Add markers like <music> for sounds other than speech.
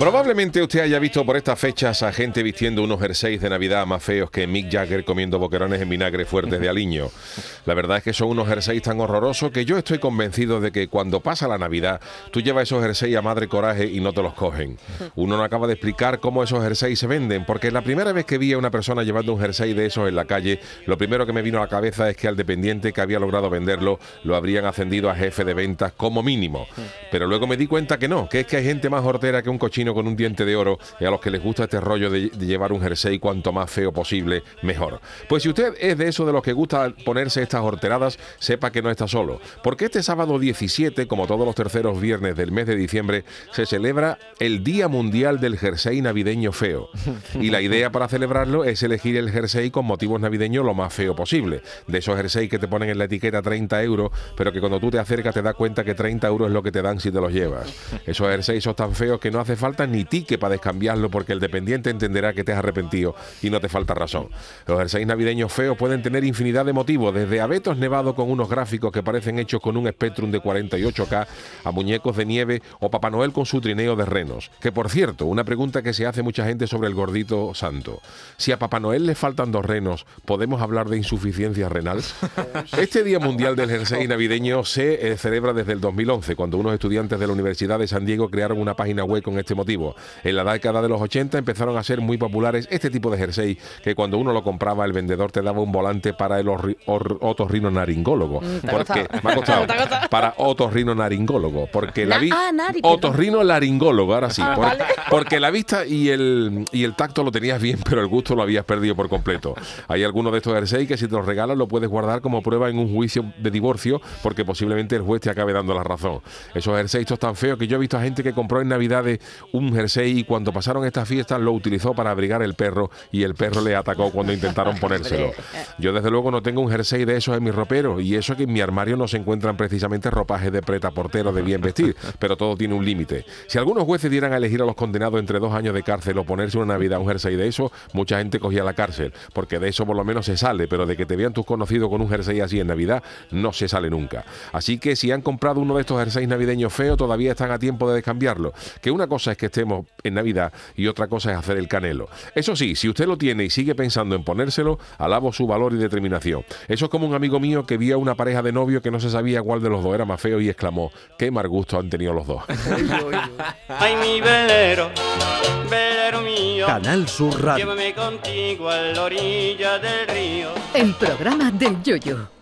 Probablemente usted haya visto por estas fechas a gente vistiendo unos jerseys de Navidad más feos que Mick Jagger comiendo boquerones en vinagre fuertes de aliño. La verdad es que son unos jerseys tan horrorosos que yo estoy convencido de que cuando pasa la Navidad, tú llevas esos jerseys a madre coraje y no te los cogen. Uno no acaba de explicar cómo esos jerseys se venden, porque la primera vez que vi a una persona llevando un jersey de esos en la calle, lo primero que me vino a la cabeza es que al dependiente que había logrado venderlo lo habrían ascendido a jefe de ventas como mínimo. Pero luego me di cuenta que no, que es que hay gente más hortera que un cochino con un diente de oro y a los que les gusta este rollo de, de llevar un jersey cuanto más feo posible, mejor. Pues si usted es de eso de los que gusta ponerse estas horteradas, sepa que no está solo, porque este sábado 17, como todos los terceros viernes del mes de diciembre, se celebra el Día Mundial del Jersey Navideño Feo. Y la idea para celebrarlo es elegir el jersey con motivos navideños lo más feo posible. De esos jerseys que te ponen en la etiqueta 30 euros, pero que cuando tú te acercas te das cuenta que 30 euros es lo que te dan si te los llevas. Esos jerseys son tan feos que no hace falta ni tique para descambiarlo porque el dependiente entenderá que te has arrepentido y no te falta razón. Los jerseys navideños feos pueden tener infinidad de motivos, desde abetos nevados con unos gráficos que parecen hechos con un Spectrum de 48K a muñecos de nieve o Papá Noel con su trineo de renos. Que por cierto, una pregunta que se hace mucha gente sobre el gordito santo. Si a Papá Noel le faltan dos renos, ¿podemos hablar de insuficiencia renal? <laughs> Este Día Mundial del Jersey Navideño se eh, celebra desde el 2011, cuando unos estudiantes de la Universidad de San Diego crearon una página web con este motivo. En la década de los 80 empezaron a ser muy populares este tipo de jersey que cuando uno lo compraba el vendedor te daba un volante para el orri- or- otorrinolaringólogo. porque me ha costado, <laughs> para otorrinolaringólogo, porque la Na- vi ah, nari, perdón. otorrinolaringólogo, ahora sí, Ah, por- <laughs> porque la vista y el y el tacto lo tenías bien, pero el gusto lo habías perdido por completo. Hay algunos de estos jersey que si te los regalan lo puedes guardar como prueba en un juicio de divorcio porque posiblemente el juez te acabe dando la razón. Esos jerseys estos tan feos que yo he visto a gente que compró en Navidades un jersey y cuando pasaron estas fiestas lo utilizó para abrigar el perro y el perro le atacó cuando intentaron <laughs> ponérselo. Yo desde luego no tengo un jersey de esos en mi ropero y eso que en mi armario no se encuentran precisamente ropajes de preta portero de bien vestir, <laughs> pero todo tiene un límite. Si algunos jueces dieran a elegir a los condenados entre dos años de cárcel o ponerse una Navidad un jersey de eso, mucha gente cogía la cárcel, porque de eso por lo menos se sale, pero de que te vean tus conocidos con un jersey así en Navidad, no se sale nunca. Así que si han comprado uno de estos jerseys navideños feos, todavía están a tiempo de descambiarlo. Que una cosa es que estemos en Navidad y otra cosa es hacer el canelo. Eso sí, si usted lo tiene y sigue pensando en ponérselo, alabo su valor y determinación. Eso es como un amigo mío que vio a una pareja de novio que no se sabía cuál de los dos era más feo y exclamó, qué mal gusto han tenido los dos. <laughs> Ay, mi velero, velero mío, Canal Sur Radio. llévame contigo a la orilla del río. El programa del Yoyo.